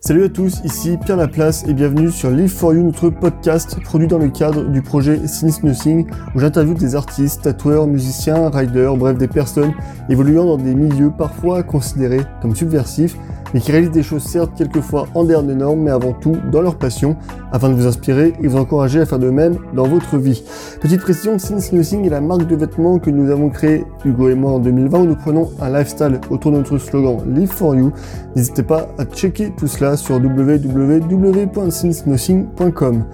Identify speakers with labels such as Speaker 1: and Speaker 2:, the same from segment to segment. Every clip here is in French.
Speaker 1: Salut à tous, ici Pierre Laplace et bienvenue sur Live for You, notre podcast produit dans le cadre du projet Since Nothing où j'interviewe des artistes, tatoueurs, musiciens, riders, bref des personnes évoluant dans des milieux parfois considérés comme subversifs mais qui réalisent des choses certes quelquefois en dehors des normes, mais avant tout dans leur passion, afin de vous inspirer et vous encourager à faire de même dans votre vie. Petite précision, Since Nothing est la marque de vêtements que nous avons créée, Hugo et moi, en 2020, où nous prenons un lifestyle autour de notre slogan Live for You. N'hésitez pas à checker tout cela sur www.sincenothing.com.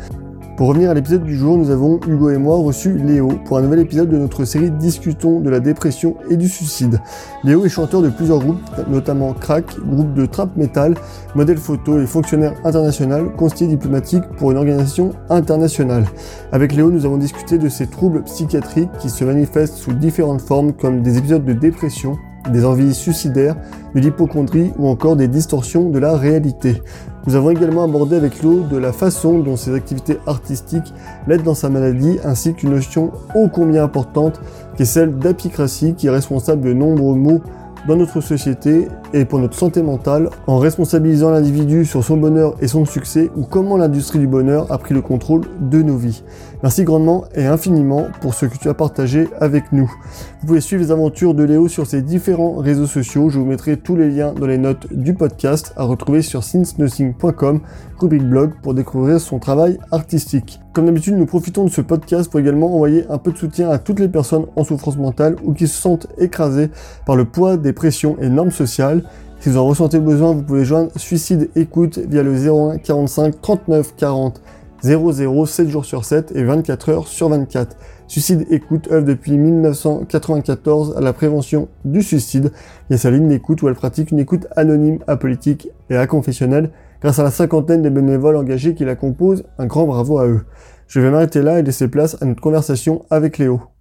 Speaker 1: Pour revenir à l'épisode du jour, nous avons, Hugo et moi, reçu Léo pour un nouvel épisode de notre série Discutons de la dépression et du suicide. Léo est chanteur de plusieurs groupes, notamment Crack, groupe de trap metal, modèle photo et fonctionnaire international, conseiller diplomatique pour une organisation internationale. Avec Léo, nous avons discuté de ces troubles psychiatriques qui se manifestent sous différentes formes comme des épisodes de dépression, des envies suicidaires, de l'hypochondrie ou encore des distorsions de la réalité. Nous avons également abordé avec Léo de la façon dont ses activités artistiques l'aident dans sa maladie ainsi qu'une notion ô combien importante qui est celle d'apicratie qui est responsable de nombreux maux dans notre société et pour notre santé mentale en responsabilisant l'individu sur son bonheur et son succès ou comment l'industrie du bonheur a pris le contrôle de nos vies. Merci grandement et infiniment pour ce que tu as partagé avec nous. Vous pouvez suivre les aventures de Léo sur ses différents réseaux sociaux. Je vous mettrai tous les liens dans les notes du podcast à retrouver sur sincenothing.com, rubrique blog pour découvrir son travail artistique. Comme d'habitude, nous profitons de ce podcast pour également envoyer un peu de soutien à toutes les personnes en souffrance mentale ou qui se sentent écrasées par le poids des pressions et normes sociales. Si vous en ressentez besoin, vous pouvez joindre Suicide Écoute via le 01 45 39 40 00 7 jours sur 7 et 24 heures sur 24. Suicide Écoute œuvre depuis 1994 à la prévention du suicide. Il y a sa ligne d'écoute où elle pratique une écoute anonyme, apolitique et aconfessionnelle grâce à la cinquantaine de bénévoles engagés qui la composent. Un grand bravo à eux. Je vais m'arrêter là et laisser place à notre conversation avec Léo.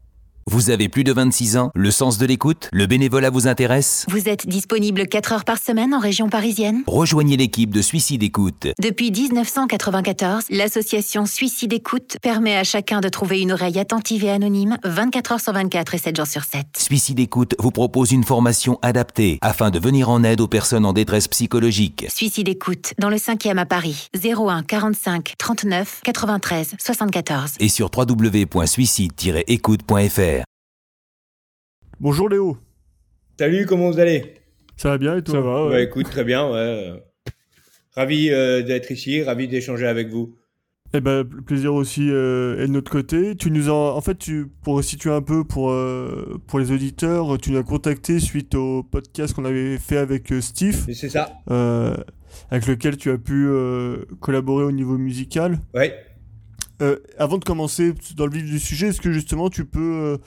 Speaker 2: Vous avez plus de 26 ans, le sens de l'écoute, le bénévolat vous intéresse
Speaker 3: Vous êtes disponible 4 heures par semaine en région parisienne
Speaker 2: Rejoignez l'équipe de Suicide Écoute.
Speaker 3: Depuis 1994, l'association Suicide Écoute permet à chacun de trouver une oreille attentive et anonyme 24 heures sur 24 et 7 jours sur 7.
Speaker 2: Suicide Écoute vous propose une formation adaptée afin de venir en aide aux personnes en détresse psychologique.
Speaker 3: Suicide Écoute, dans le 5e à Paris, 01 45 39 93 74.
Speaker 2: Et sur www.suicide-écoute.fr.
Speaker 1: Bonjour Léo.
Speaker 4: Salut, comment vous allez?
Speaker 1: Ça va bien et toi?
Speaker 4: Ça va, ouais. écoute, très bien, ouais. Ravi euh, d'être ici, ravi d'échanger avec vous.
Speaker 1: Eh ben, plaisir aussi euh, est de notre côté. Tu nous en, en fait, tu, pour situer un peu pour, euh, pour les auditeurs, tu nous as contacté suite au podcast qu'on avait fait avec euh, Steve.
Speaker 4: C'est ça.
Speaker 1: Euh, avec lequel tu as pu euh, collaborer au niveau musical.
Speaker 4: Ouais.
Speaker 1: Euh, avant de commencer dans le vif du sujet, est-ce que justement tu peux euh,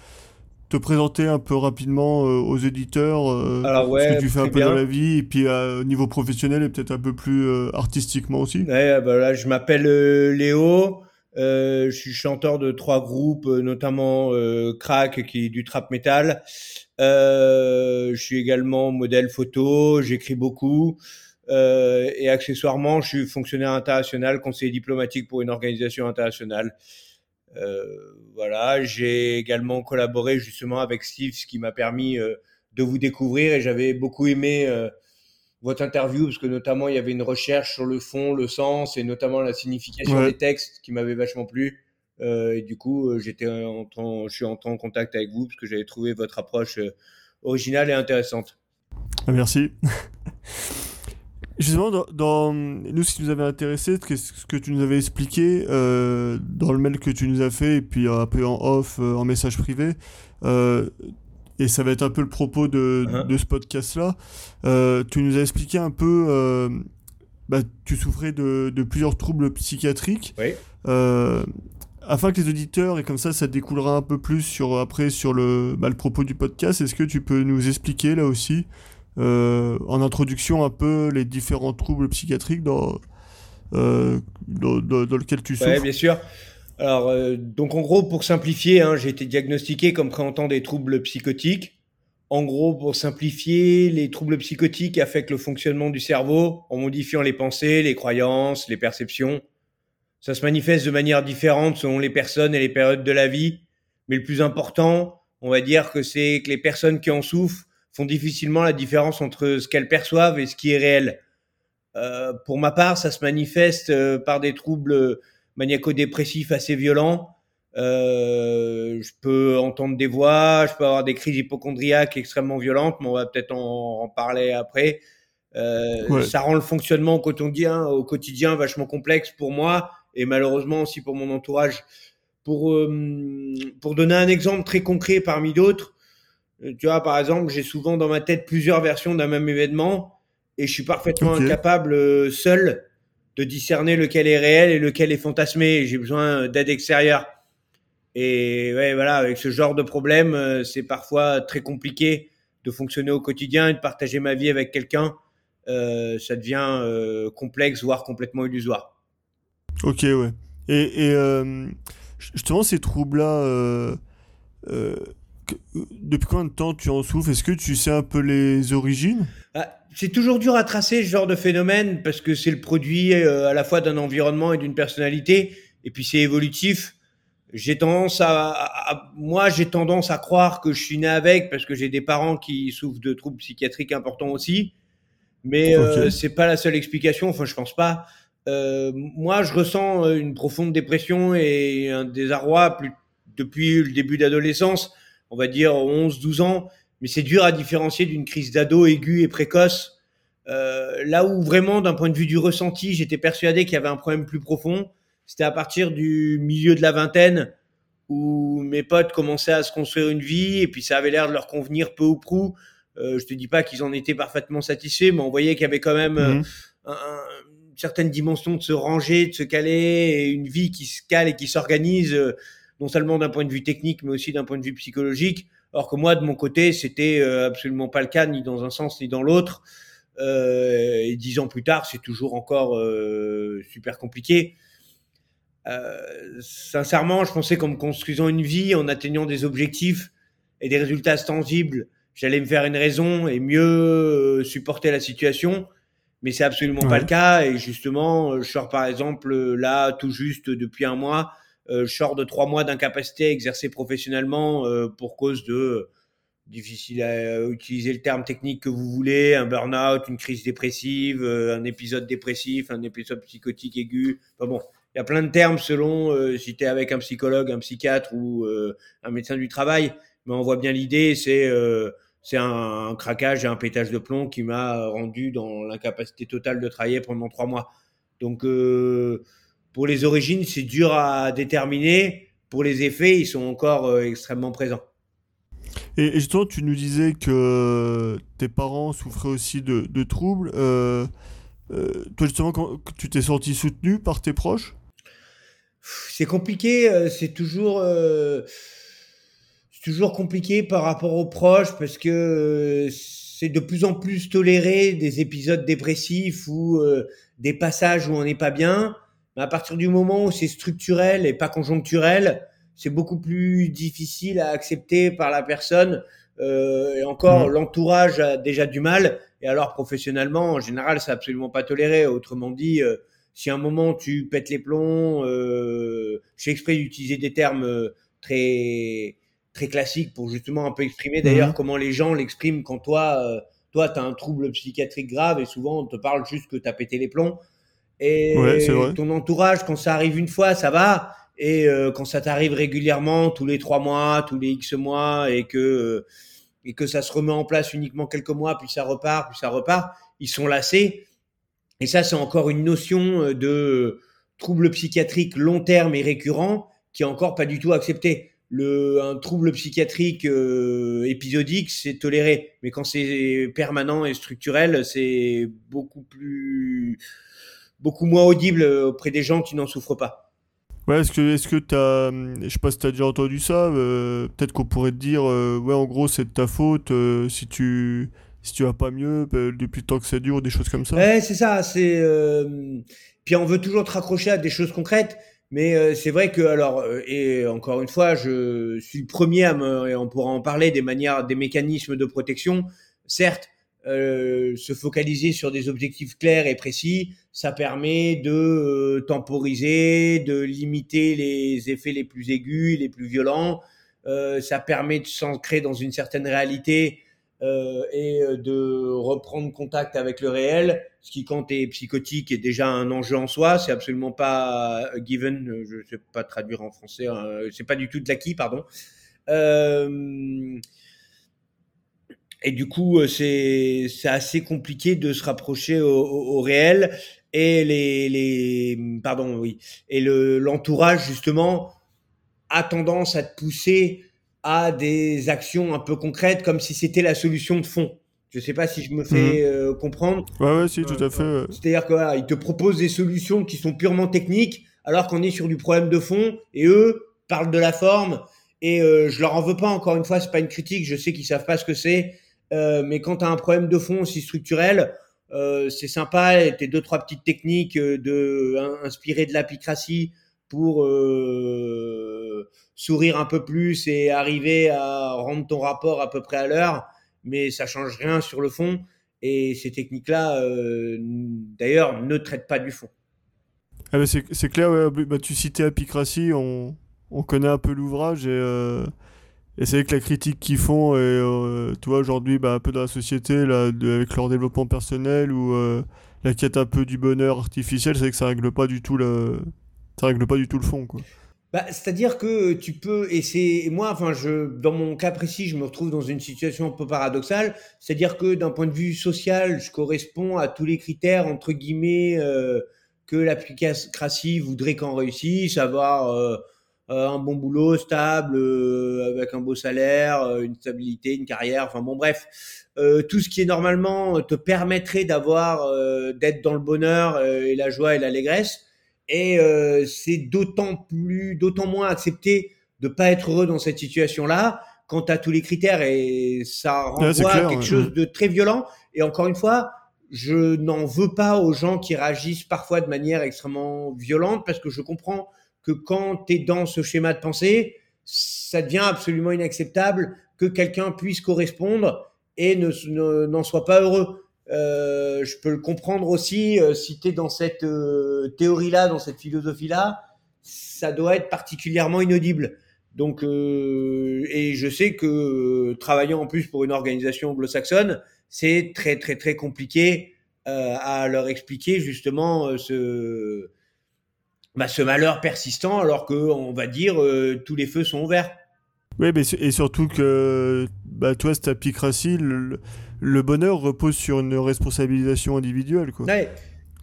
Speaker 1: te présenter un peu rapidement euh, aux éditeurs euh,
Speaker 4: Alors, ouais,
Speaker 1: ce que tu fais un peu
Speaker 4: bien.
Speaker 1: dans la vie et puis euh, au niveau professionnel et peut-être un peu plus artistiquement aussi
Speaker 4: Ouais, bah là, je m'appelle Léo. Je suis chanteur de trois groupes, notamment Crack, qui est du trap metal. Je suis également modèle photo. J'écris beaucoup. Et accessoirement, je suis fonctionnaire international, conseiller diplomatique pour une organisation internationale. Euh, voilà, j'ai également collaboré justement avec Steve, ce qui m'a permis euh, de vous découvrir. Et j'avais beaucoup aimé euh, votre interview parce que notamment il y avait une recherche sur le fond, le sens et notamment la signification
Speaker 1: Ouais.
Speaker 4: des textes qui m'avait vachement plu. Euh, et du coup, j'étais en, je suis entré en contact avec vous parce que j'avais trouvé votre approche originale et intéressante.
Speaker 1: Merci. Justement, dans, dans- nous, ce qui nous avait intéressé, ce que tu nous avais expliqué euh, dans le mail que tu nous as fait, et puis un peu en off, euh, en message privé, euh, et ça va être un peu le propos de,
Speaker 4: Uh-huh.
Speaker 1: de ce podcast-là. Euh, tu nous as expliqué un peu, euh, bah, tu souffrais de, de plusieurs troubles psychiatriques.
Speaker 4: Oui.
Speaker 1: Euh, afin que les auditeurs, et comme ça, ça découlera un peu plus sur, après sur le, bah, le propos du podcast, est-ce que tu peux nous expliquer là aussi, euh, en introduction, un peu les différents troubles psychiatriques dans, euh, dans, dans, dans lequel tu souffres
Speaker 4: bien sûr. Alors, euh, donc en gros, pour simplifier, hein, j'ai été diagnostiqué comme présentant des troubles psychotiques. En gros, pour simplifier, les troubles psychotiques affectent le fonctionnement du cerveau en modifiant les pensées, les croyances, les perceptions. Ça se manifeste de manière différente selon les personnes et les périodes de la vie. Mais le plus important, on va dire que c'est que les personnes qui en souffrent font difficilement la différence entre ce qu'elles perçoivent et ce qui est réel. Euh, pour ma part, ça se manifeste euh, par des troubles maniaco-dépressifs assez violents. Euh, je peux entendre des voix, je peux avoir des crises hypochondriaques extrêmement violentes, mais on va peut-être en, en, parler après. Euh, ouais. Ça rend le fonctionnement au quotidien, au quotidien vachement complexe pour moi et malheureusement aussi pour mon entourage. Pour, euh, pour donner un exemple très concret parmi d'autres, euh, tu vois, par exemple, j'ai souvent dans ma tête plusieurs versions d'un même événement et je suis parfaitement okay. incapable euh, seul de discerner lequel est réel et lequel est fantasmé. J'ai besoin d'aide extérieure. Et ouais, voilà, avec ce genre de problème, euh, c'est parfois très compliqué de fonctionner au quotidien et de partager ma vie avec quelqu'un. Euh, ça devient euh, complexe, voire complètement illusoire.
Speaker 5: Ok, ouais. Et, et euh, justement, ces troubles-là, depuis combien de temps tu en souffres? Est-ce que tu sais un peu les origines?
Speaker 4: Ah, C'est toujours dur à tracer ce genre de phénomène parce que c'est le produit à la fois d'un environnement et d'une personnalité, et puis c'est évolutif. J'ai tendance à, à moi j'ai tendance à croire que je suis né avec parce que j'ai des parents qui souffrent de troubles psychiatriques importants aussi. Mais okay. euh, c'est pas la seule explication. Enfin je pense pas. Euh, moi je ressens une profonde dépression et un désarroi plus, depuis le début d'adolescence on va dire 11 12 ans mais c'est dur à différencier d'une crise d'ado aiguë et précoce euh, là où vraiment d'un point de vue du ressenti j'étais persuadé qu'il y avait un problème plus profond c'était à partir du milieu de la vingtaine où mes potes commençaient à se construire une vie et puis ça avait l'air de leur convenir peu ou prou. Euh, je te dis pas qu'ils en étaient parfaitement satisfaits, mais on voyait qu'il y avait quand même mmh. un, un, une certaine dimension de se ranger, de se caler, et une vie qui se cale et qui s'organise, euh, non seulement d'un point de vue technique, mais aussi d'un point de vue psychologique. Alors que moi, de mon côté, c'était euh, absolument pas le cas, ni dans un sens ni dans l'autre. Euh, et dix ans plus tard, c'est toujours encore super compliqué. Euh, sincèrement, je pensais qu'en me construisant une vie, en atteignant des objectifs et des résultats tangibles, j'allais me faire une raison et mieux euh, supporter la situation. Mais c'est absolument ouais. pas le cas. Et justement, je sors par exemple là tout juste depuis un mois, euh, je sors de trois mois d'incapacité à exercer professionnellement euh, pour cause de difficile à utiliser le terme technique que vous voulez, un burn-out, une crise dépressive, euh, un épisode dépressif, un épisode psychotique aigu. Enfin bon, il y a plein de termes selon euh, si tu es avec un psychologue, un psychiatre ou euh, un médecin du travail, mais on voit bien l'idée, c'est euh, c'est un, craquage et un pétage de plomb qui m'a rendu dans l'incapacité totale de travailler pendant trois mois. Donc euh, pour les origines, c'est dur à déterminer. Pour les effets, ils sont encore euh, extrêmement présents.
Speaker 5: Et, et, justement, tu nous disais que tes parents souffraient aussi de, de troubles. Euh, toi, justement, quand, tu t'es senti soutenu par tes proches?
Speaker 4: C'est compliqué, euh, c'est toujours, euh, toujours compliqué par rapport aux proches parce que euh, c'est de plus en plus toléré des épisodes dépressifs ou des passages où on n'est pas bien. Mais à partir du moment où c'est structurel et pas conjoncturel, c'est beaucoup plus difficile à accepter par la personne. Euh, et encore, mmh. l'entourage a déjà du mal. Et alors, professionnellement, en général, c'est absolument pas toléré. Autrement dit, euh, si à un moment tu pètes les plombs, euh, j'ai exprès d'utiliser des termes euh, très très classiques pour justement un peu exprimer d'ailleurs mmh. comment les gens l'expriment quand toi euh, toi tu as un trouble psychiatrique grave et souvent on te parle juste que tu as pété les plombs et
Speaker 5: ouais,
Speaker 4: ton entourage quand ça arrive une fois ça va et euh, quand ça t'arrive régulièrement tous les trois mois tous les x mois et que et que ça se remet en place uniquement quelques mois puis ça repart puis ça repart ils sont lassés et ça, c'est encore une notion euh, de trouble psychiatrique long terme et récurrent qui est encore pas du tout accepté. Le, un trouble psychiatrique euh, épisodique, c'est toléré. Mais quand c'est permanent et structurel, c'est beaucoup plus, beaucoup moins audible auprès des gens qui n'en souffrent pas.
Speaker 5: Ouais, est-ce que, est-ce que t'as, je sais pas si t'as déjà entendu ça, euh, peut-être qu'on pourrait te dire, euh, ouais, en gros, c'est de ta faute euh, si tu, si tu vas pas mieux bah, depuis le temps que ça dure, des choses comme ça.
Speaker 4: Ouais, c'est ça. C'est euh... puis on veut toujours te raccrocher à des choses concrètes, mais euh, c'est vrai que alors euh, et encore une fois, je suis le premier à me et on pourra en parler des manières, des mécanismes de protection. Certes, euh, se focaliser sur des objectifs clairs et précis, ça permet de euh, temporiser, de limiter les effets les plus aigus, les plus violents. Euh, ça permet de s'ancrer dans une certaine réalité euh, et de reprendre contact avec le réel, ce qui quand tu es psychotique est déjà un enjeu en soi, c'est absolument pas given, je sais pas traduire en français, hein, c'est pas du tout de l'acquis, pardon. Euh, et du coup, c'est c'est assez compliqué de se rapprocher au, au, au réel et les les pardon oui et le l'entourage justement a tendance à te pousser à des actions un peu concrètes comme si c'était la solution de fond. Je sais pas si je me fais mmh. euh, comprendre.
Speaker 5: Ouais, ouais, si, tout à fait.
Speaker 4: C'est-à-dire que voilà, ils te proposent des solutions qui sont purement techniques, alors qu'on est sur du problème de fond, et eux parlent de la forme. Et euh, je leur en veux pas. Encore une fois, c'est pas une critique. Je sais qu'ils savent pas ce que c'est, euh, mais quand tu as un problème de fond aussi structurel, euh, c'est sympa. Tes deux trois petites techniques euh, de inspirer de l'apicratie pour euh, sourire un peu plus et arriver à rendre ton rapport à peu près à l'heure, mais ça change rien sur le fond. Et ces techniques-là, euh, d'ailleurs, ne traitent pas du fond.
Speaker 5: Ah bah c'est clair, bah, tu citais Apicratie, on, on connaît un peu l'ouvrage euh, et c'est vrai que la critique qu'ils font, et, euh, tu vois, aujourd'hui, bah, un peu dans la société, là, avec leur développement personnel ou euh, la quête un peu du bonheur artificiel, c'est que ça règle pas du tout le, ça règle pas du tout le fond, quoi.
Speaker 4: Bah, c'est-à-dire que tu peux, et c'est moi, enfin, je, dans mon cas précis, je me retrouve dans une situation un peu paradoxale. C'est-à-dire que d'un point de vue social, je corresponds à tous les critères entre guillemets euh, que l'applicratie voudrait qu'on réussisse, avoir un bon boulot stable, euh, avec un beau salaire, euh, une stabilité, une carrière. Enfin bon, bref, tout ce qui est normalement te permettrait d'avoir, d'être dans le bonheur et la joie et l'allégresse et euh, c'est d'autant plus, d'autant moins accepté de pas être heureux dans cette situation-là quand tu as tous les critères et ça renvoie à quelque chose de très violent. Et encore une fois, je n'en veux pas aux gens qui réagissent parfois de manière extrêmement violente parce que je comprends que quand tu es dans ce schéma de pensée, ça devient absolument inacceptable que quelqu'un puisse correspondre et ne n'en soit pas heureux. Euh, je peux le comprendre aussi, euh, si tu es dans cette euh, théorie-là, dans cette philosophie-là, ça doit être particulièrement inaudible. Donc, euh, et je sais que travaillant en plus pour une organisation anglo-saxonne, c'est très très très compliqué à leur expliquer justement ce bah, ce malheur persistant, alors que on va dire tous les feux sont ouverts.
Speaker 5: Oui, mais et surtout que bah, toi, cette apicratie, le, le bonheur repose sur une responsabilisation individuelle. Quoi.
Speaker 4: Ouais.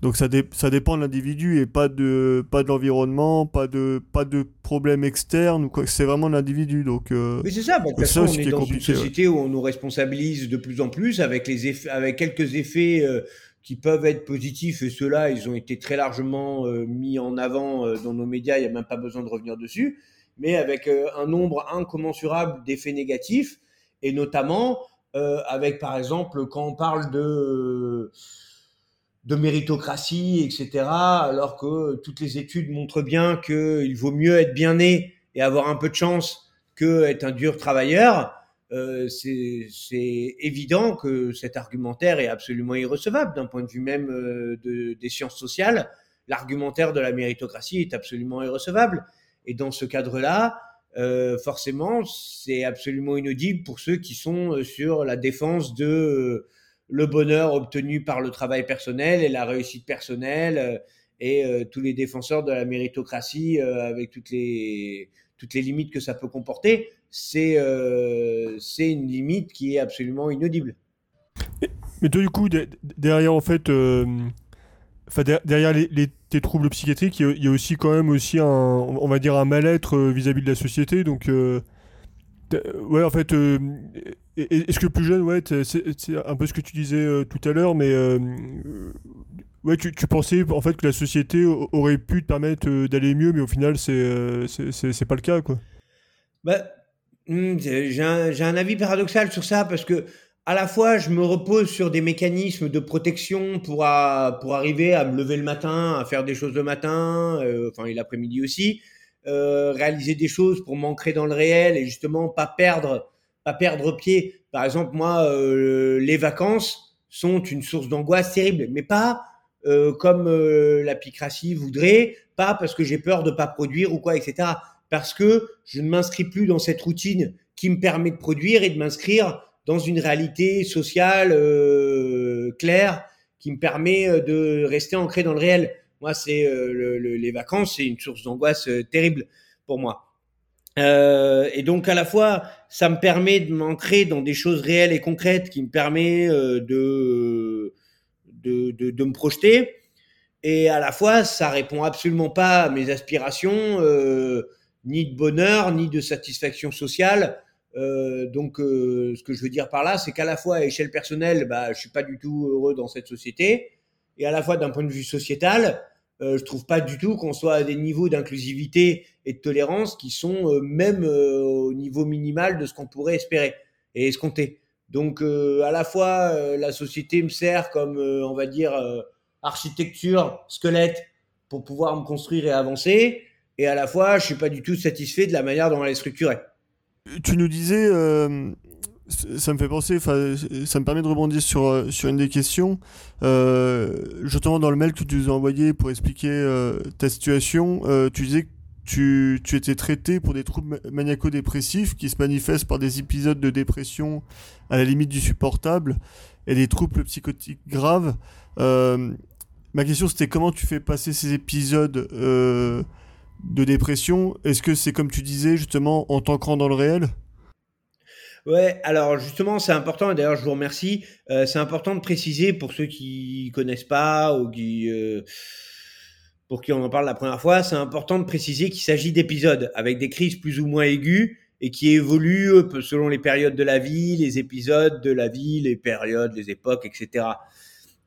Speaker 5: Donc ça, dé ça dépend de l'individu et pas de, pas de l'environnement, pas de, pas de problème externe, ou quoi. c'est vraiment l'individu. Donc, euh,
Speaker 4: Mais c'est ça, bon, toute façon, on est dans une société ouais. où on nous responsabilise de plus en plus avec, les effets, avec quelques effets euh, qui peuvent être positifs et ceux-là, ils ont été très largement euh, mis en avant euh, dans nos médias, il n'y a même pas besoin de revenir dessus, mais avec euh, un nombre incommensurable d'effets négatifs et notamment euh, avec par exemple quand on parle de de méritocratie, etc. Alors que toutes les études montrent bien qu'il vaut mieux être bien né et avoir un peu de chance que être un dur travailleur. Euh, c'est évident que cet argumentaire est absolument irrecevable d'un point de vue même euh, de, des sciences sociales. L'argumentaire de la méritocratie est absolument irrecevable. Et dans ce cadre-là, euh, forcément, c'est absolument inaudible pour ceux qui sont euh, sur la défense de euh, le bonheur obtenu par le travail personnel et la réussite personnelle et tous les défenseurs de la méritocratie avec toutes les toutes les limites que ça peut comporter. C'est c'est une limite qui est absolument inaudible.
Speaker 5: Mais toi, du coup, derrière, en fait, enfin, derrière les, les, tes troubles psychiatriques, il y, a aussi quand même aussi un, on va dire un mal-être euh, vis-à-vis de la société. Donc, euh, ouais, en fait, euh, est-ce que plus jeune, ouais, c'est un peu ce que tu disais euh, tout à l'heure, mais euh, ouais, tu, tu, pensais en fait que la société aurait pu te permettre d'aller mieux, mais au final, c'est c'est pas le cas, quoi.
Speaker 4: Bah, hmm, j'ai un, avis paradoxal sur ça parce que à la fois, je me repose sur des mécanismes de protection pour, pour arriver à me lever le matin, à faire des choses le matin, euh, enfin, et l'après-midi aussi, euh, réaliser des choses pour m'ancrer dans le réel et justement pas perdre, pas perdre pied. Par exemple, moi, euh, les vacances sont une source d'angoisse terrible, mais pas comme la picratie voudrait, pas parce que j'ai peur de pas produire ou quoi, etc. Parce que je ne m'inscris plus dans cette routine qui me permet de produire et de m'inscrire dans une réalité sociale euh, claire qui me permet euh, de rester ancré dans le réel. Moi, c'est le, les vacances, c'est une source d'angoisse terrible pour moi. et donc à la fois, ça me permet de m'ancrer dans des choses réelles et concrètes, qui me permet de, de, de, de me projeter et à la fois, ça répond absolument pas à mes aspirations, euh, ni de bonheur, ni de satisfaction sociale. Euh, donc, euh, ce que je veux dire par là, c'est qu'à la fois à échelle personnelle, bah, je suis pas du tout heureux dans cette société, et à la fois d'un point de vue sociétal, euh, je trouve pas du tout qu'on soit à des niveaux d'inclusivité et de tolérance qui sont euh, même euh, au niveau minimal de ce qu'on pourrait espérer et escompter. Donc, à la fois, la société me sert comme, on va dire architecture, squelette pour pouvoir me construire et avancer. Et à la fois, je suis pas du tout satisfait de la manière dont elle est structurée.
Speaker 5: Tu nous disais, euh, ça me fait penser, ça me permet de rebondir sur, euh, sur une des questions. Euh, justement, dans le mail que tu nous as envoyé pour expliquer euh, ta situation, tu disais que tu, tu, étais traité pour des troubles maniaco-dépressifs qui se manifestent par des épisodes de dépression à la limite du supportable et des troubles psychotiques graves. Ma question c'était comment tu fais passer ces épisodes de dépression Est-ce que c'est comme tu disais justement en t'ancrant dans le réel?
Speaker 4: Ouais, alors justement c'est important et d'ailleurs je vous remercie. Euh, c'est important de préciser pour ceux qui connaissent pas ou qui euh, pour qui on en parle la première fois, c'est important de préciser qu'il s'agit d'épisodes avec des crises plus ou moins aiguës et qui évoluent euh, selon les périodes de la vie, les épisodes de la vie, les périodes, les époques, etc.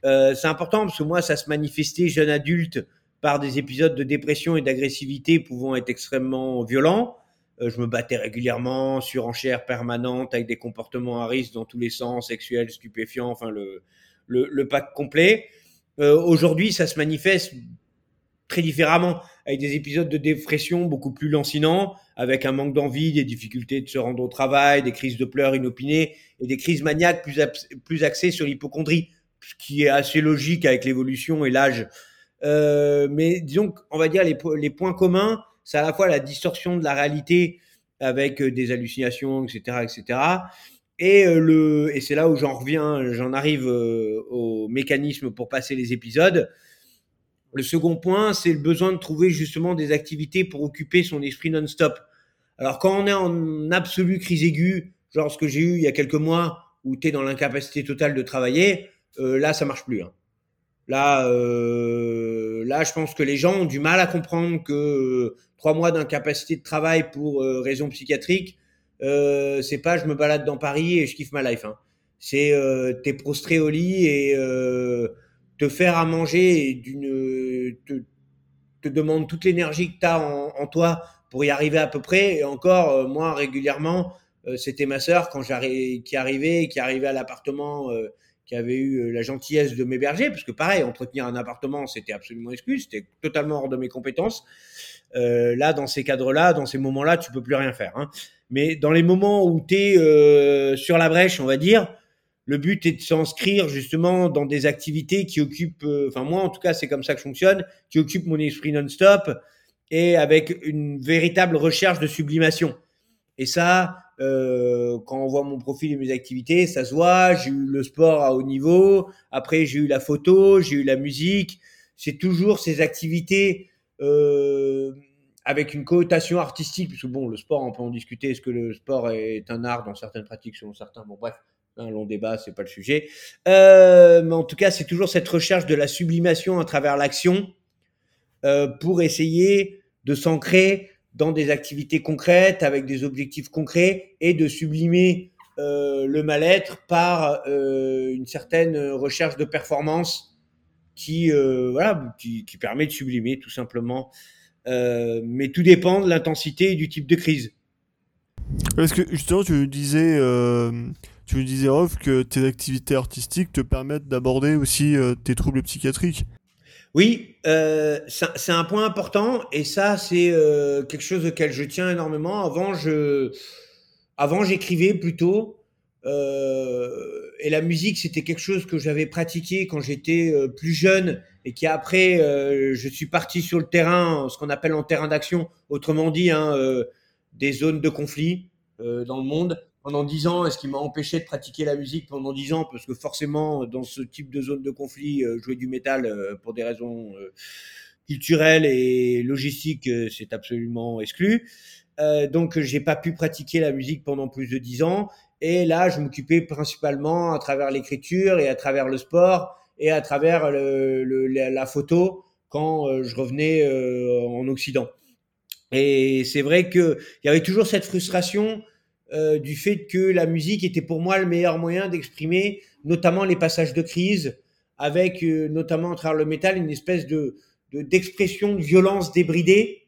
Speaker 4: C'est important parce que moi, ça se manifestait jeune adulte par des épisodes de dépression et d'agressivité pouvant être extrêmement violents. Euh, je me battais régulièrement, surenchère permanente, avec des comportements à risque dans tous les sens, sexuels, stupéfiants, enfin le, le, pack complet. Euh, Aujourd'hui, ça se manifeste très différemment, avec des épisodes de dépression beaucoup plus lancinants, avec un manque d'envie, des difficultés de se rendre au travail, des crises de pleurs inopinées et des crises maniaques plus, plus axées sur l'hypochondrie ce qui est assez logique avec l'évolution et l'âge. Euh, mais disons on va dire les, points communs, c'est à la fois la distorsion de la réalité avec euh, des hallucinations, etc., etc. Et euh, le et c'est là où j'en reviens, j'en arrive au mécanisme pour passer les épisodes. Le second point, c'est le besoin de trouver justement des activités pour occuper son esprit non-stop. Alors quand on est en absolue crise aiguë, genre ce que j'ai eu il y a quelques mois, où tu es dans l'incapacité totale de travailler, là, ça marche plus. Hein. Là, euh, là, je pense que les gens ont du mal à comprendre que euh, trois mois d'incapacité de travail pour euh, raison psychiatrique, euh, c'est pas je me balade dans Paris et je kiffe ma life. Hein. C'est euh, t'es prostré au lit et te faire à manger d'une te, te demande toute l'énergie que tu as en, en, toi pour y arriver à peu près. Et encore, moi régulièrement, c'était ma sœur quand j'arrivais, qui arrivait, qui arrivait à l'appartement avait eu euh, la gentillesse de m'héberger, parce que pareil, entretenir un appartement, c'était absolument exclu, c'était totalement hors de mes compétences. Euh, là, dans ces cadres-là, dans ces moments-là, tu peux plus rien faire. Hein. Mais dans les moments où tu es euh, sur la brèche, on va dire, le but est de s'inscrire justement dans des activités qui occupent, enfin moi en tout cas, c'est comme ça que je fonctionne, qui occupent mon esprit non-stop et avec une véritable recherche de sublimation. Et ça, euh, quand on voit mon profil et mes activités, ça se voit. J'ai eu le sport à haut niveau. Après, j'ai eu la photo, j'ai eu la musique. C'est toujours ces activités euh, avec une connotation artistique, puisque bon, le sport, on peut en discuter. Est-ce que le sport est un art dans certaines pratiques, selon certains? Bon, bref, un long débat, c'est pas le sujet. Euh, mais en tout cas, c'est toujours cette recherche de la sublimation à travers l'action euh, pour essayer de s'ancrer dans des activités concrètes, avec des objectifs concrets, et de sublimer euh, le mal-être par euh, une certaine recherche de performance qui, euh, voilà, qui, qui, permet de sublimer tout simplement. Mais tout dépend de l'intensité et du type de crise.
Speaker 5: Parce que justement, tu disais, tu disais Rolf, que tes activités artistiques te permettent d'aborder aussi tes troubles psychiatriques.
Speaker 4: Oui, euh, c'est un point important et ça c'est euh, quelque chose auquel je tiens énormément. Avant je, avant j'écrivais plutôt euh, et la musique c'était quelque chose que j'avais pratiqué quand j'étais plus jeune et qui après je suis parti sur le terrain, ce qu'on appelle en terrain d'action, autrement dit hein, des zones de conflit dans le monde pendant dix ans, et ce qui m'a empêché de pratiquer la musique pendant dix ans, parce que forcément, dans ce type de zone de conflit, euh, jouer du métal euh, pour des raisons euh, culturelles et logistiques, c'est absolument exclu. donc, j'ai pas pu pratiquer la musique pendant plus de dix ans. Et là, je m'occupais principalement à travers l'écriture et à travers le sport et à travers le, la photo quand je revenais en Occident. Et c'est vrai qu'il y avait toujours cette frustration euh, du fait que la musique était pour moi le meilleur moyen d'exprimer notamment les passages de crise, avec euh, notamment à travers le métal une espèce de d'expression de, violence débridée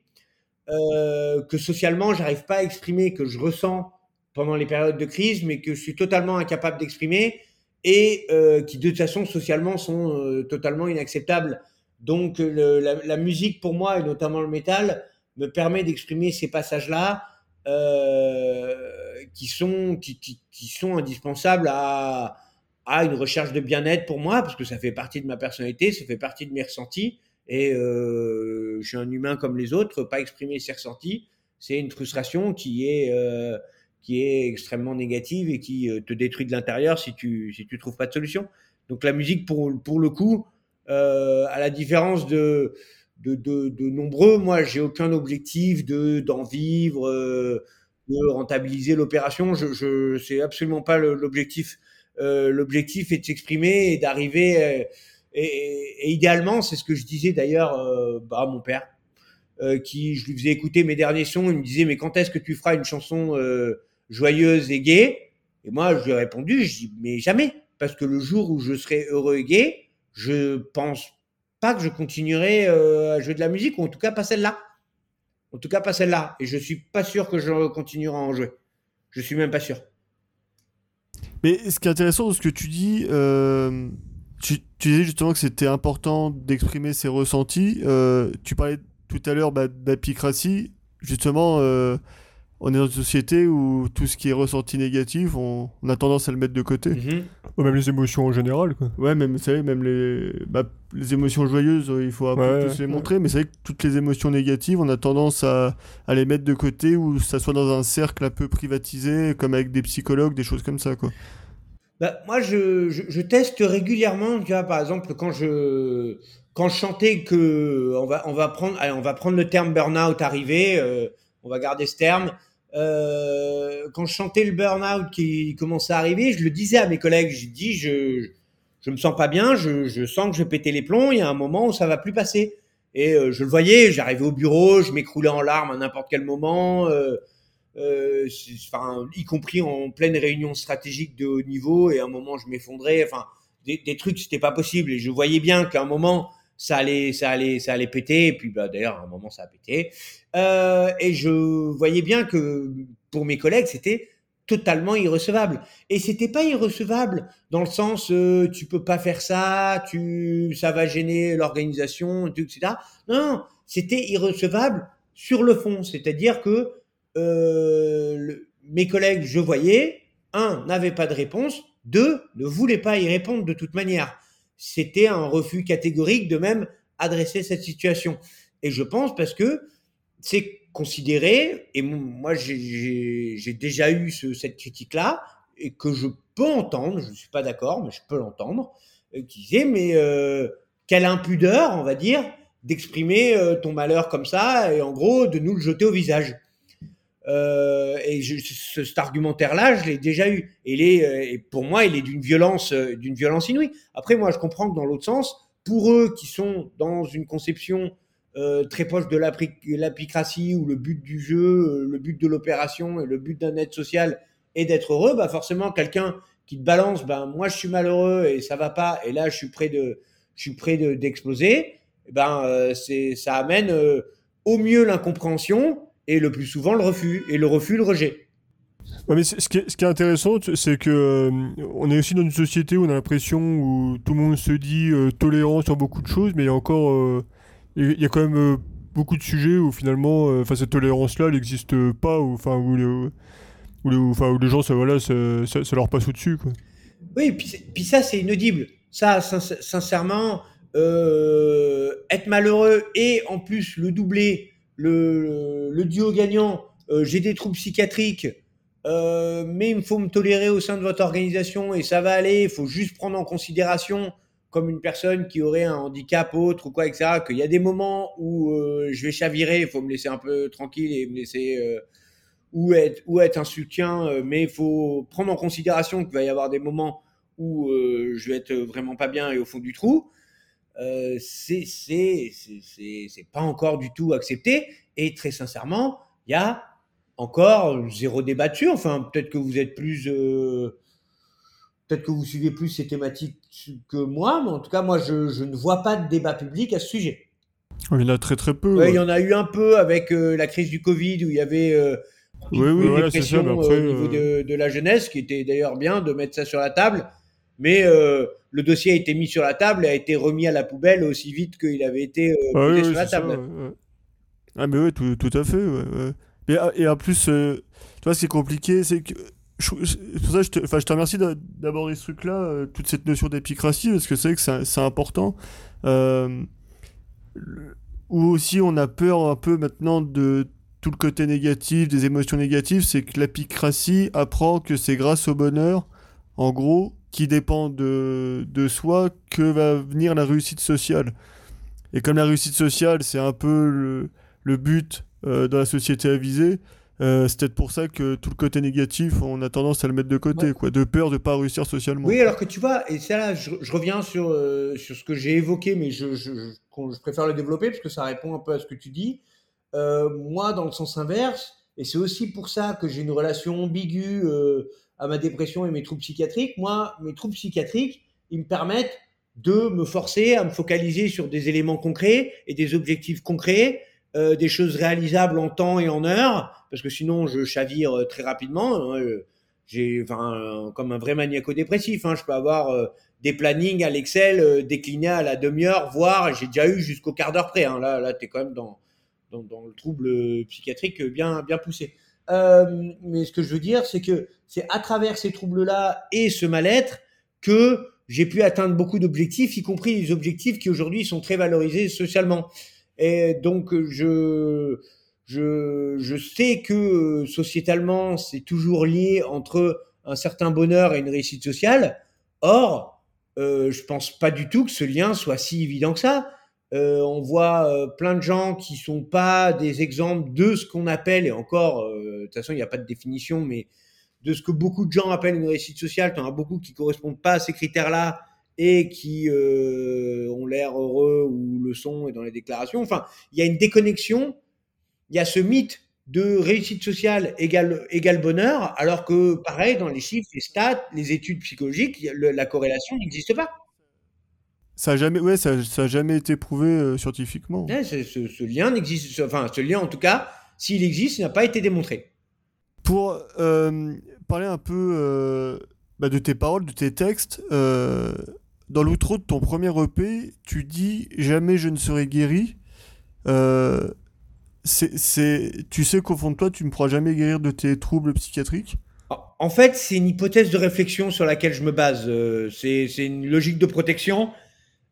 Speaker 4: euh, que socialement j'arrive pas à exprimer, que je ressens pendant les périodes de crise, mais que je suis totalement incapable d'exprimer et qui de toute façon socialement sont totalement inacceptables. Donc la, la, musique pour moi et notamment le métal me permet d'exprimer ces passages-là euh, qui, sont, qui, qui, qui, sont indispensables à, à une recherche de bien-être pour moi, parce que ça fait partie de ma personnalité, ça fait partie de mes ressentis. Et euh, je suis un humain comme les autres, pas exprimer ses ressentis, c'est une frustration qui est, euh, qui est extrêmement négative et qui euh, te détruit de l'intérieur si tu si tu trouves pas de solution. Donc la musique, pour, pour le coup, euh, à la différence de, de, de, de nombreux. Moi, j'ai aucun objectif de d'en vivre, euh, de rentabiliser l'opération. Je, je c'est absolument pas l'objectif. Euh, l'objectif est de s'exprimer et d'arriver. Euh, et, et, idéalement, c'est ce que je disais d'ailleurs euh, bah, à mon père, euh, qui je lui faisais écouter mes derniers sons. Il me disait mais quand est-ce que tu feras une chanson joyeuse et gaie? Et moi, je lui ai répondu, je dis mais jamais, parce que le jour où je serai heureux et gai, je pense pas que je continuerai euh, à jouer de la musique, ou en tout cas pas celle-là. En tout cas pas celle-là. Et je suis pas sûr que je continuerai à en jouer. Je suis même pas sûr.
Speaker 5: Mais ce qui est intéressant dans ce que tu dis, euh, tu, disais justement que c'était important d'exprimer ses ressentis. Euh, tu parlais tout à l'heure bah, d'apicratie. Justement, on est dans une société où tout ce qui est ressenti négatif, on, a tendance à le mettre de côté.
Speaker 6: Mhm. même les émotions en général, quoi.
Speaker 5: Ouais, même, vous savez, même les, bah, les émotions joyeuses, il faut un peu tous les montrer, mais c'est vrai que toutes les émotions négatives, on a tendance à, à, les mettre de côté ou ça soit dans un cercle un peu privatisé, comme avec des psychologues, des choses comme ça, quoi.
Speaker 4: Bah, moi, je, je, teste régulièrement, tu vois, par exemple, quand je, quand je chantais que on va, on va prendre, allez, on va prendre le terme burn-out arrivé, euh, on va garder ce terme. Euh, quand je chantais le burn-out qui commençait à arriver, je le disais à mes collègues, je dis, je, je me sens pas bien, je, je sens que je vais péter les plombs, il y a un moment où ça va plus passer. Et euh, je le voyais, j'arrivais au bureau, je m'écroulais en larmes à n'importe quel moment, euh, euh, enfin, y compris en pleine réunion stratégique de haut niveau, et à un moment je m'effondrais, enfin, des, des trucs, c'était pas possible. Et je voyais bien qu'à un moment, ça allait, ça allait, ça allait péter. Et puis, bah, d'ailleurs, à un moment, ça a pété. Euh, et je voyais bien que pour mes collègues, c'était totalement irrecevable. Et c'était pas irrecevable dans le sens, euh, tu peux pas faire ça, tu, ça va gêner l'organisation, etc. Non, c'était irrecevable sur le fond. C'est-à-dire que euh, mes collègues, je voyais, un, n'avaient pas de réponse, deux, ne voulaient pas y répondre de toute manière c'était un refus catégorique de même adresser cette situation. Et je pense parce que c'est considéré, et moi j'ai déjà eu ce, cette critique-là, et que je peux entendre, je ne suis pas d'accord, mais je peux l'entendre, euh, qui disait, mais euh, quelle impudeur, on va dire, d'exprimer euh, ton malheur comme ça, et en gros de nous le jeter au visage. Euh, et je, ce, cet argumentaire-là, je l'ai déjà eu. Il est, euh, pour moi, il est d'une violence, euh, d'une violence inouïe. Après, moi, je comprends que dans l'autre sens, pour eux qui sont dans une conception euh, très proche de l'apicratie, où le but du jeu, le but de l'opération et le but d'un aide social est d'être heureux, bah forcément, quelqu'un qui te balance, ben moi, je suis malheureux et ça va pas, et là, je suis prêt de, je suis prêt d'exploser. De, ben, c'est, ça amène au mieux l'incompréhension et le plus souvent le refus, et le refus, le rejet.
Speaker 6: Ouais, mais ce qui, est, ce qui est intéressant, c'est que euh, on est aussi dans une société où on a l'impression où tout le monde se dit euh, tolérant sur beaucoup de choses, mais il y a encore, euh, il y a quand même beaucoup de sujets où finalement, enfin cette tolérance-là, elle n'existe pas, enfin où, où, où, les gens, ça voilà, ça, ça, leur passe au-dessus.
Speaker 4: Oui, puis, puis ça, c'est inaudible. Ça, sincèrement, être malheureux et en plus le doubler le, le duo gagnant, euh, j'ai des troubles psychiatriques, euh, mais il faut me tolérer au sein de votre organisation et ça va aller. Il faut juste prendre en considération comme une personne qui aurait un handicap autre ou quoi, etc. Qu'il y a des moments où euh, je vais chavirer, il faut me laisser un peu tranquille et me laisser euh, ou être ou être un soutien, euh, mais il faut prendre en considération qu'il va y avoir des moments où euh, je vais être vraiment pas bien et au fond du trou. Euh, c'est pas encore du tout accepté et très sincèrement, il y a encore zéro débat dessus. Enfin, peut-être que vous êtes plus euh, Peut-être que vous suivez plus ces thématiques que moi, mais en tout cas, moi, je, je ne vois pas de débat public à ce sujet.
Speaker 5: Il y en a très très peu.
Speaker 4: Ouais,
Speaker 5: ouais.
Speaker 4: il y en a eu un peu avec euh, la crise du Covid, où il y avait euh,
Speaker 5: Oui, oui,
Speaker 4: une
Speaker 5: voilà, c'est ça,
Speaker 4: dépression
Speaker 5: mais
Speaker 4: euh,
Speaker 5: après,
Speaker 4: au niveau de, de la jeunesse, qui était d'ailleurs bien de mettre ça sur la table. Mais euh, le dossier a été mis sur la table et a été remis à la poubelle aussi vite qu'il avait été euh,
Speaker 5: Ah oui,
Speaker 4: sur
Speaker 5: oui,
Speaker 4: la
Speaker 5: ça,
Speaker 4: table.
Speaker 5: ouais. Ah mais ouais, tout, tout à fait. Ouais, ouais. Et, ah, et en plus, euh, tu vois, c'est compliqué, c'est que je- pour ça que je te, enfin, je te remercie d'a- d'aborder ce truc-là, euh, toute cette notion d'épicratie, parce que c'est vrai que c'est important. Ou aussi on a peur un peu maintenant de tout le côté négatif, des émotions négatives, c'est que l'épicratie apprend que c'est grâce au bonheur, en gros, qui dépend de, de soi, que va venir la réussite sociale. Et comme la réussite sociale, c'est un peu le, le but euh, dans la société à viser, euh, c'est peut-être pour ça que tout le côté négatif, on a tendance à le mettre de côté,
Speaker 4: Ouais.
Speaker 5: quoi, de peur de pas réussir socialement.
Speaker 4: Oui, alors que tu vois, et ça là, je, je reviens sur, euh, sur ce que j'ai évoqué, mais je, je, je, préfère le développer parce que ça répond un peu à ce que tu dis. Euh, moi, dans le sens inverse, et c'est aussi pour ça que j'ai une relation ambiguë à ma dépression et mes troubles psychiatriques. Moi, mes troubles psychiatriques, ils me permettent de me forcer à me focaliser sur des éléments concrets et des objectifs concrets, euh, des choses réalisables en temps et en heure, parce que sinon je chavire euh, très rapidement. hein, euh, j'ai, enfin, comme un vrai maniaco-dépressif, hein, je peux avoir euh, des plannings à l'Excel euh, déclinés à la demi-heure, voire j'ai déjà eu jusqu'au quart d'heure près. Hein. Là, là, t'es quand même dans, dans, dans le trouble psychiatrique bien, bien poussé. Euh, mais ce que je veux dire, c'est que c'est à travers ces troubles-là et ce mal-être que j'ai pu atteindre beaucoup d'objectifs, y compris les objectifs qui aujourd'hui sont très valorisés socialement. Et donc, je, je, je sais que euh, sociétalement, c'est toujours lié entre un certain bonheur et une réussite sociale. Or, euh, je pense pas du tout que ce lien soit si évident que ça. Euh, on voit euh, plein de gens qui sont pas des exemples de ce qu'on appelle, et encore, euh, de toute façon, il n'y a pas de définition, mais de ce que beaucoup de gens appellent une réussite sociale. Tu en as beaucoup qui correspondent pas à ces critères-là et qui ont l'air heureux ou le sont et dans les déclarations. Enfin, il y a une déconnexion. Il y a ce mythe de réussite sociale égale, bonheur, alors que, pareil, dans les chiffres, les stats, les études psychologiques, la corrélation n'existe pas.
Speaker 5: Ça a jamais, ouais, ça, ça a jamais été prouvé euh, scientifiquement.
Speaker 4: Ouais, ce, ce lien n'existe, enfin, ce lien, en tout cas, s'il existe, n'a pas été démontré.
Speaker 5: Pour euh, parler un peu euh, bah, de tes paroles, de tes textes, dans l'outro de ton premier EP, tu dis Jamais je ne serai guéri. C'est, c'est- tu sais qu'au fond de toi, tu ne pourras jamais guérir de tes troubles psychiatriques?
Speaker 4: En- fait, c'est une hypothèse de réflexion sur laquelle je me base. Euh, c'est c'est une logique de protection,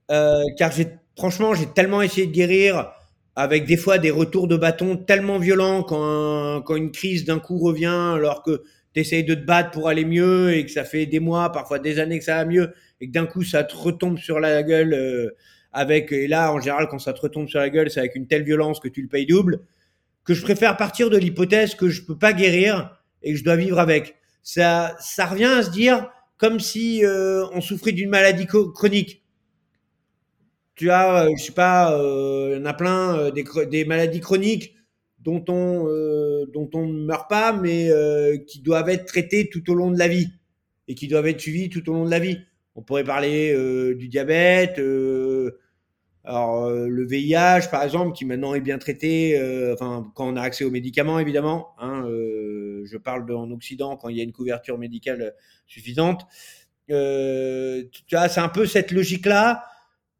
Speaker 4: car j'ai franchement, j'ai tellement essayé de guérir avec des fois des retours de bâton tellement violents quand, quand une crise d'un coup revient, alors que tu essayes de te battre pour aller mieux et que ça fait des mois, parfois des années que ça va mieux, et que d'un coup ça te retombe sur la gueule euh, avec et là en général quand ça te retombe sur la gueule, c'est avec une telle violence que tu le payes double, que je préfère partir de l'hypothèse que je peux pas guérir et que je dois vivre avec. Ça, ça revient à se dire comme si euh, on souffrait d'une maladie chronique. Tu as, euh, je sais pas, euh, il y en a plein euh, des, des maladies chroniques dont on dont on ne meurt pas, mais qui doivent être traitées tout au long de la vie et qui doivent être suivies tout au long de la vie. On pourrait parler du diabète, alors euh, le VIH par exemple, qui maintenant est bien traité, euh, enfin quand on a accès aux médicaments évidemment. Hein, euh, je parle en Occident quand il y a une couverture médicale suffisante. Tu vois, c'est un peu cette logique-là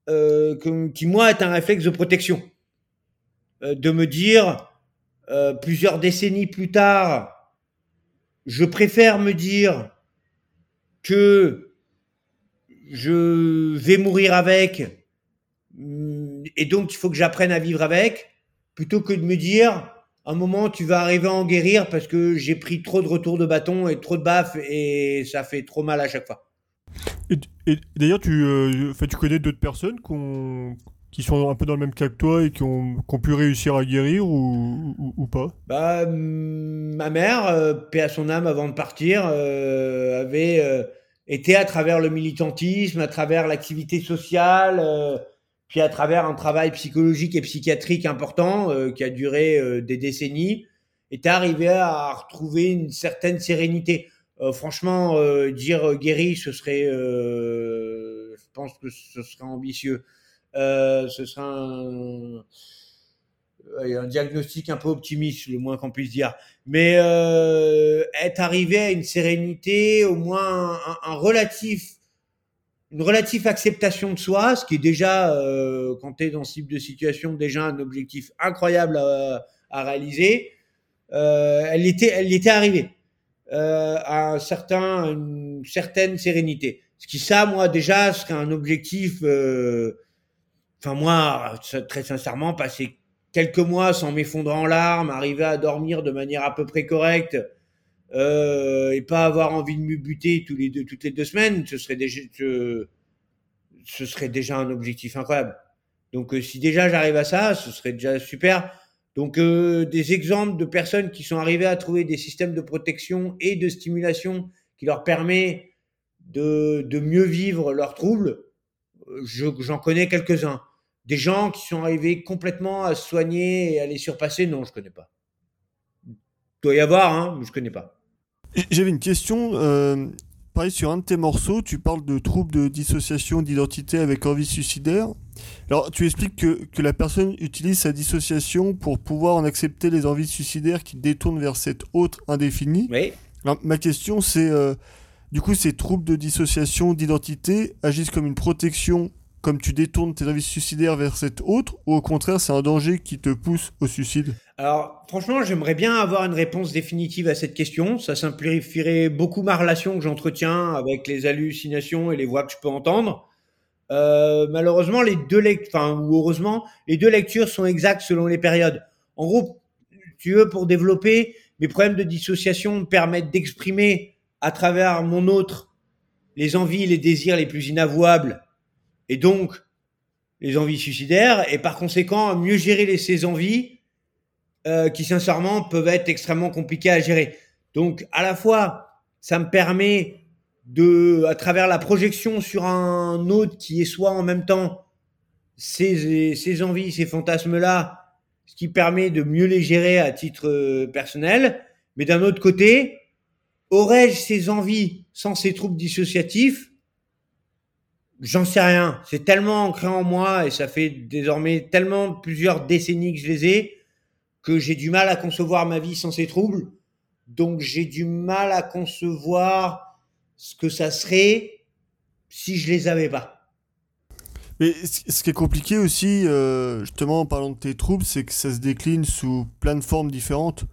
Speaker 4: euh, qui moi est un réflexe de protection, Euh, de me dire euh, plusieurs décennies plus tard, je préfère me dire que je vais mourir avec, mm, et donc il faut que j'apprenne à vivre avec, plutôt que de me dire un moment, tu vas arriver à en guérir parce que j'ai pris trop de retours de bâton et trop de baffes et ça fait trop mal à chaque fois.
Speaker 6: Et, d'ailleurs, tu, euh, tu connais d'autres personnes qu'on- qui sont un peu dans le même cas que toi et qui ont, qui ont pu réussir à guérir ou, ou, pas?
Speaker 4: Bah, ma mère, euh, paix à son âme avant de partir, euh, avait euh, été à travers le militantisme, à travers l'activité sociale, euh, puis à travers un travail psychologique et psychiatrique important euh, qui a duré des décennies, est arrivée à retrouver une certaine sérénité. Euh, franchement, euh, dire euh, guéri, ce serait, euh, je pense que ce serait ambitieux. Euh, ce serait un, ouais, un diagnostic un peu optimiste, le moins qu'on puisse dire. Mais euh, être arrivé à une sérénité, au moins un, un relatif, une relative acceptation de soi, ce qui est déjà, euh, quand tu es dans ce type de situation, déjà un objectif incroyable à, à réaliser. Euh, elle était, elle était arrivée euh, à un certain, une certaine sérénité. Ce qui, ça, moi, déjà, serait un objectif. euh, Enfin, moi, très sincèrement, passer quelques mois sans m'effondrer en larmes, arriver à dormir de manière à peu près correcte euh, et pas avoir envie de me buter tous les deux, toutes les deux semaines, ce serait déjà, ce, serait déjà un objectif incroyable. Donc, euh, si déjà j'arrive à ça, ce serait déjà super. Donc, euh, des exemples de personnes qui sont arrivées à trouver des systèmes de protection et de stimulation qui leur permet de, mieux vivre leurs troubles, euh, je- j'en connais quelques-uns. Des gens qui sont arrivés complètement à se soigner et à les surpasser, non, je connais pas. Il doit y avoir, hein, mais je connais pas.
Speaker 5: J'avais une question. Euh, pareil, sur un de tes morceaux, tu parles de troubles de dissociation d'identité avec envie suicidaire. Alors, tu expliques que, que la personne utilise sa dissociation pour pouvoir en accepter les envies suicidaires qui détournent vers cet autre indéfini.
Speaker 4: Oui.
Speaker 5: Alors, ma question, c'est euh, du coup, ces troubles de dissociation d'identité agissent comme une protection, comme tu détournes tes envies suicidaires vers cet autre, ou au contraire, c'est un danger qui te pousse au suicide?
Speaker 4: Alors, franchement, j'aimerais bien avoir une réponse définitive à cette question. Ça simplifierait beaucoup ma relation que j'entretiens avec les hallucinations et les voix que je peux entendre. Euh, malheureusement, les deux lec- enfin, ou heureusement, les deux lectures sont exactes selon les périodes. En gros, tu veux, pour développer, mes problèmes de dissociation me permettent d'exprimer à travers mon autre les envies, les désirs les plus inavouables, et donc les envies suicidaires, et par conséquent, mieux gérer les, ces envies euh, qui sincèrement peuvent être extrêmement compliquées à gérer. Donc à la fois, ça me permet de, à travers la projection sur un autre qui est soit en même temps ces, ces envies, ces fantasmes-là, ce qui permet de mieux les gérer à titre euh, personnel. Mais d'un autre côté, aurais-je ces envies sans ces troubles dissociatifs? J'en sais rien. C'est tellement ancré en moi et ça fait désormais tellement plusieurs décennies que je les ai que j'ai du mal à concevoir ma vie sans ces troubles. Donc j'ai du mal à concevoir ce que ça serait si je les avais pas.
Speaker 5: Mais ce qui est compliqué aussi, euh, justement en parlant de tes troubles, c'est que ça se décline sous plein de formes différentes.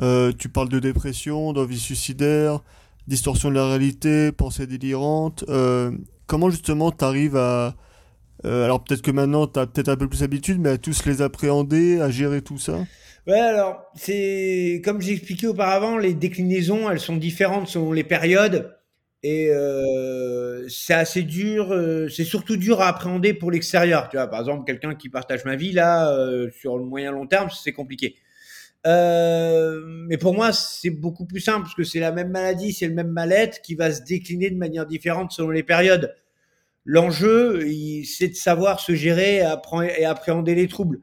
Speaker 5: Euh, tu parles de dépression, d'envie suicidaire, distorsion de la réalité, pensée délirante. Euh, comment justement tu arrives à... alors peut-être que maintenant tu as peut-être un peu plus d'habitude, mais à tous les appréhender, à gérer tout ça?
Speaker 4: Ouais, alors c'est comme j'ai expliqué auparavant, les déclinaisons, elles sont différentes selon les périodes et euh, c'est assez dur. euh, c'est surtout dur à appréhender pour l'extérieur. Tu vois, par exemple, quelqu'un qui partage ma vie là euh, sur le moyen long terme, c'est compliqué. Mais pour moi, c'est beaucoup plus simple parce que c'est la même maladie, c'est le même mal-être qui va se décliner de manière différente selon les périodes. L'enjeu, c'est de savoir se gérer et appré- et appréhender les troubles.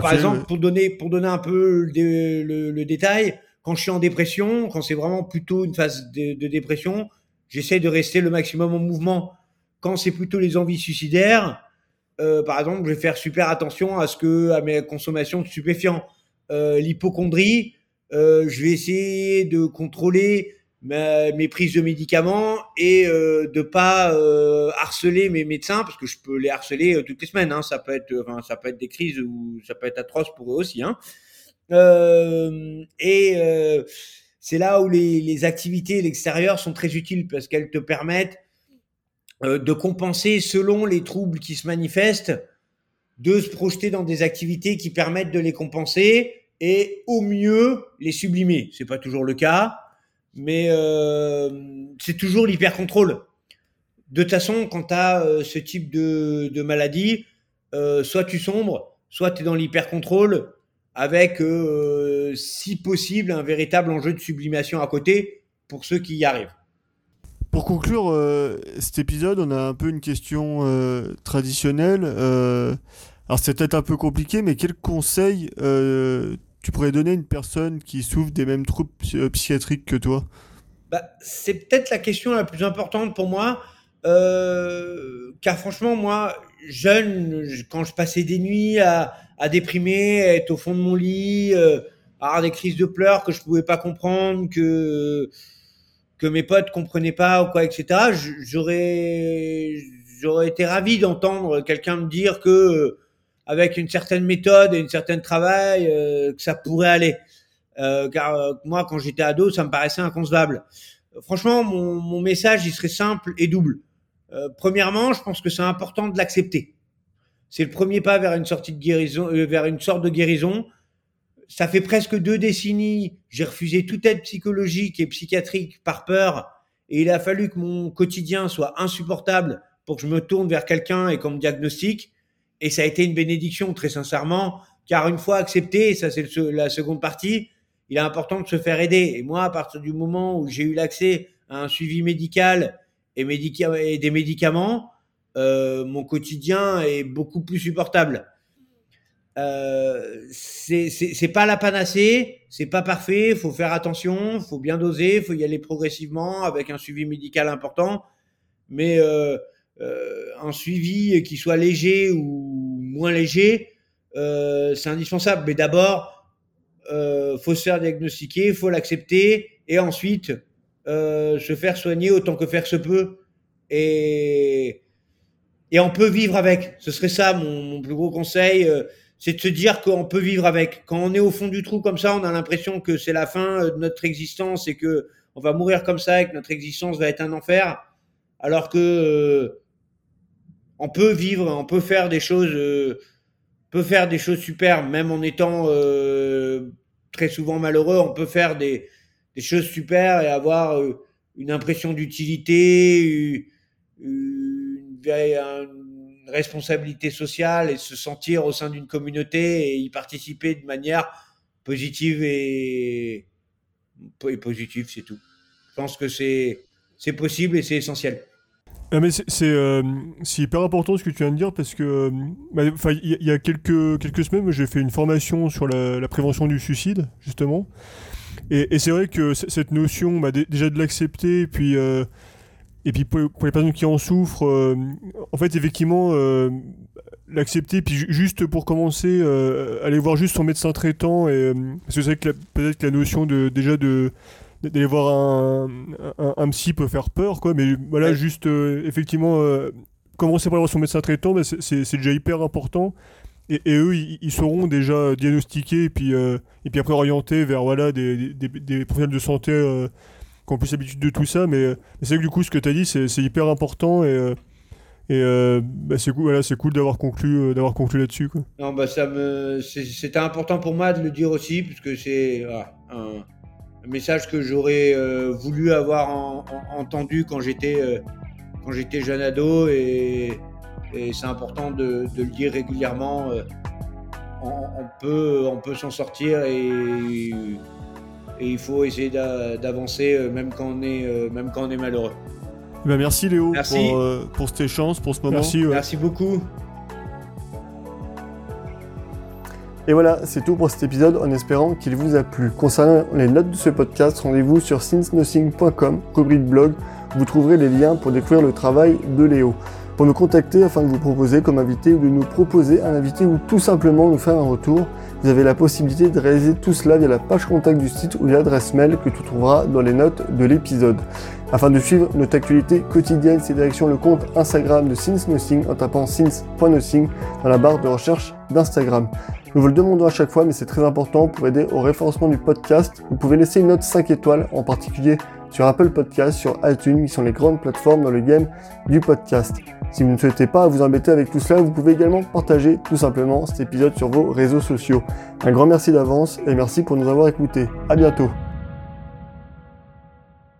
Speaker 4: Par exemple, pour donner, pour donner un peu le, dé- le- le détail, quand je suis en dépression, quand c'est vraiment plutôt une phase de, dépression, j'essaie de rester le maximum en mouvement. Quand c'est plutôt les envies suicidaires, euh, par exemple, je vais faire super attention à ce que à mes consommations de stupéfiants. Euh, L'hypochondrie, euh, je vais essayer de contrôler mes prises de médicaments et euh, de pas harceler mes médecins parce que je peux les harceler toutes les semaines. Hein. Ça peut être, enfin, ça peut être des crises ou ça peut être atroce pour eux aussi. Hein. Euh, et euh, c'est là où les, les activités l'extérieur sont très utiles parce qu'elles te permettent euh, de compenser selon les troubles qui se manifestent, de se projeter dans des activités qui permettent de les compenser et au mieux les sublimer. C'est pas toujours le cas, mais euh, c'est toujours l'hyper-contrôle. De toute façon, quand tu as euh, ce type de, de maladie, euh, soit tu sombres, soit tu es dans l'hyper-contrôle, avec, euh, si possible, un véritable enjeu de sublimation à côté pour ceux qui y arrivent.
Speaker 5: Pour conclure euh, cet épisode, on a un peu une question euh, traditionnelle. Alors c'est peut-être un peu compliqué, mais quel conseil tu pourrais donner à une personne qui souffre des mêmes troubles psy- psychiatriques que toi?
Speaker 4: Bah, c'est peut-être la question la plus importante pour moi, car franchement, moi, jeune, je- quand je passais des nuits à, à déprimer, à être au fond de mon lit, euh, à avoir des crises de pleurs que je pouvais pas comprendre, que que mes potes comprenaient pas ou quoi, etc. J'aurais j'aurais été ravi d'entendre quelqu'un me dire que avec une certaine méthode et une certaine travail, euh, que ça pourrait aller. Euh, car euh, moi, quand j'étais ado, ça me paraissait inconcevable. Franchement, mon, mon message, il serait simple et double. Euh, premièrement, je pense que c'est important de l'accepter. C'est le premier pas vers une sortie de guérison, euh, vers une sorte de guérison. Ça fait presque deux décennies, j'ai refusé toute aide psychologique et psychiatrique par peur, et il a fallu que mon quotidien soit insupportable pour que je me tourne vers quelqu'un et qu'on me diagnostique. Et ça a été une bénédiction, très sincèrement, car une fois accepté, ça c'est la seconde partie, il est important de se faire aider. Et moi, à partir du moment où j'ai eu l'accès à un suivi médical et, médica- et des médicaments, euh, mon quotidien est beaucoup plus supportable. Euh, c'est pas la panacée, c'est pas parfait, faut faire attention, faut bien doser, faut y aller progressivement avec un suivi médical important, mais euh, euh, un suivi qui soit léger ou moins léger, c'est indispensable. Mais d'abord, faut se faire diagnostiquer, faut l'accepter, et ensuite se faire soigner autant que faire se peut. Et, et on peut vivre avec. Ce serait ça mon, plus gros conseil, euh, c'est de se dire qu'on peut vivre avec. Quand on est au fond du trou comme ça, on a l'impression que c'est la fin euh, de notre existence et que on va mourir comme ça et que notre existence va être un enfer, alors que euh, on peut vivre, on peut faire des choses, euh, peut faire des choses super, même en étant euh, très souvent malheureux, on peut faire des, des choses super et avoir euh, une impression d'utilité, une responsabilité sociale et se sentir au sein d'une communauté et y participer de manière positive et, positive, c'est tout. Je pense que c'est possible et c'est essentiel.
Speaker 6: Ah, mais c'est euh, hyper important ce que tu viens de dire parce que euh, bah, il y, a- quelques, quelques semaines j'ai fait une formation sur la, prévention du suicide justement et, c'est vrai que cette notion bah, dé- déjà de l'accepter puis euh, et puis pour, pour les personnes qui en souffrent euh, en fait effectivement euh, l'accepter puis ju- juste pour commencer euh, aller voir juste son médecin traitant et parce que c'est vrai que peut-être que la notion de déjà de d'aller voir un, un, un psy peut faire peur, quoi, mais voilà,
Speaker 4: Ouais.
Speaker 6: juste effectivement, commencer par aller voir son médecin traitant, bah, c'est- déjà hyper important. Et, et eux, ils, ils seront déjà diagnostiqués et puis, euh, et puis après orientés vers voilà, des, des, des professionnels de santé euh, qui ont plus l'habitude de tout ça. Mais, c'est que du coup, ce que tu as dit, c'est hyper important et, euh, euh, bah, c'est cool, d'avoir conclu, euh, là-dessus.
Speaker 4: Non, bah ça me, c'était important pour moi de le dire aussi, puisque c'est un, message que j'aurais voulu avoir en- en- entendu quand j'étais jeune ado, et, c'est important de, le dire régulièrement. on, on peut, on peut s'en sortir et, et il faut essayer d'a- d'avancer euh, même quand on est, euh, même quand on est malheureux.
Speaker 5: Eh ben, Merci Léo
Speaker 4: Merci.
Speaker 5: Pour, euh, pour cet échange, pour ce moment.
Speaker 6: Merci. ouais.
Speaker 4: Merci beaucoup.
Speaker 5: Et voilà, c'est tout pour cet épisode en espérant qu'il vous a plu. Concernant les notes de ce podcast, rendez-vous sur since-nothing.com, rubrique blog, vous trouverez les liens pour découvrir le travail de Léo. Pour nous contacter afin de vous proposer comme invité ou de nous proposer un invité ou tout simplement nous faire un retour, vous avez la possibilité de réaliser tout cela via la page contact du site ou l'adresse mail que tu trouveras dans les notes de l'épisode. Afin de suivre notre actualité quotidienne, c'est direction le compte Instagram de Since Nothing en tapant since.nothing dans la barre de recherche d'Instagram. Nous vous le demandons à chaque fois, mais c'est très important pour aider au référencement du podcast. Vous pouvez laisser une note 5 étoiles, en particulier sur Apple Podcast, sur iTunes, qui sont les grandes plateformes dans le game du podcast.
Speaker 1: Si vous ne souhaitez pas vous embêter avec tout cela, vous pouvez également partager tout simplement cet épisode sur vos réseaux sociaux. Un grand merci d'avance et merci pour nous avoir écoutés. À bientôt.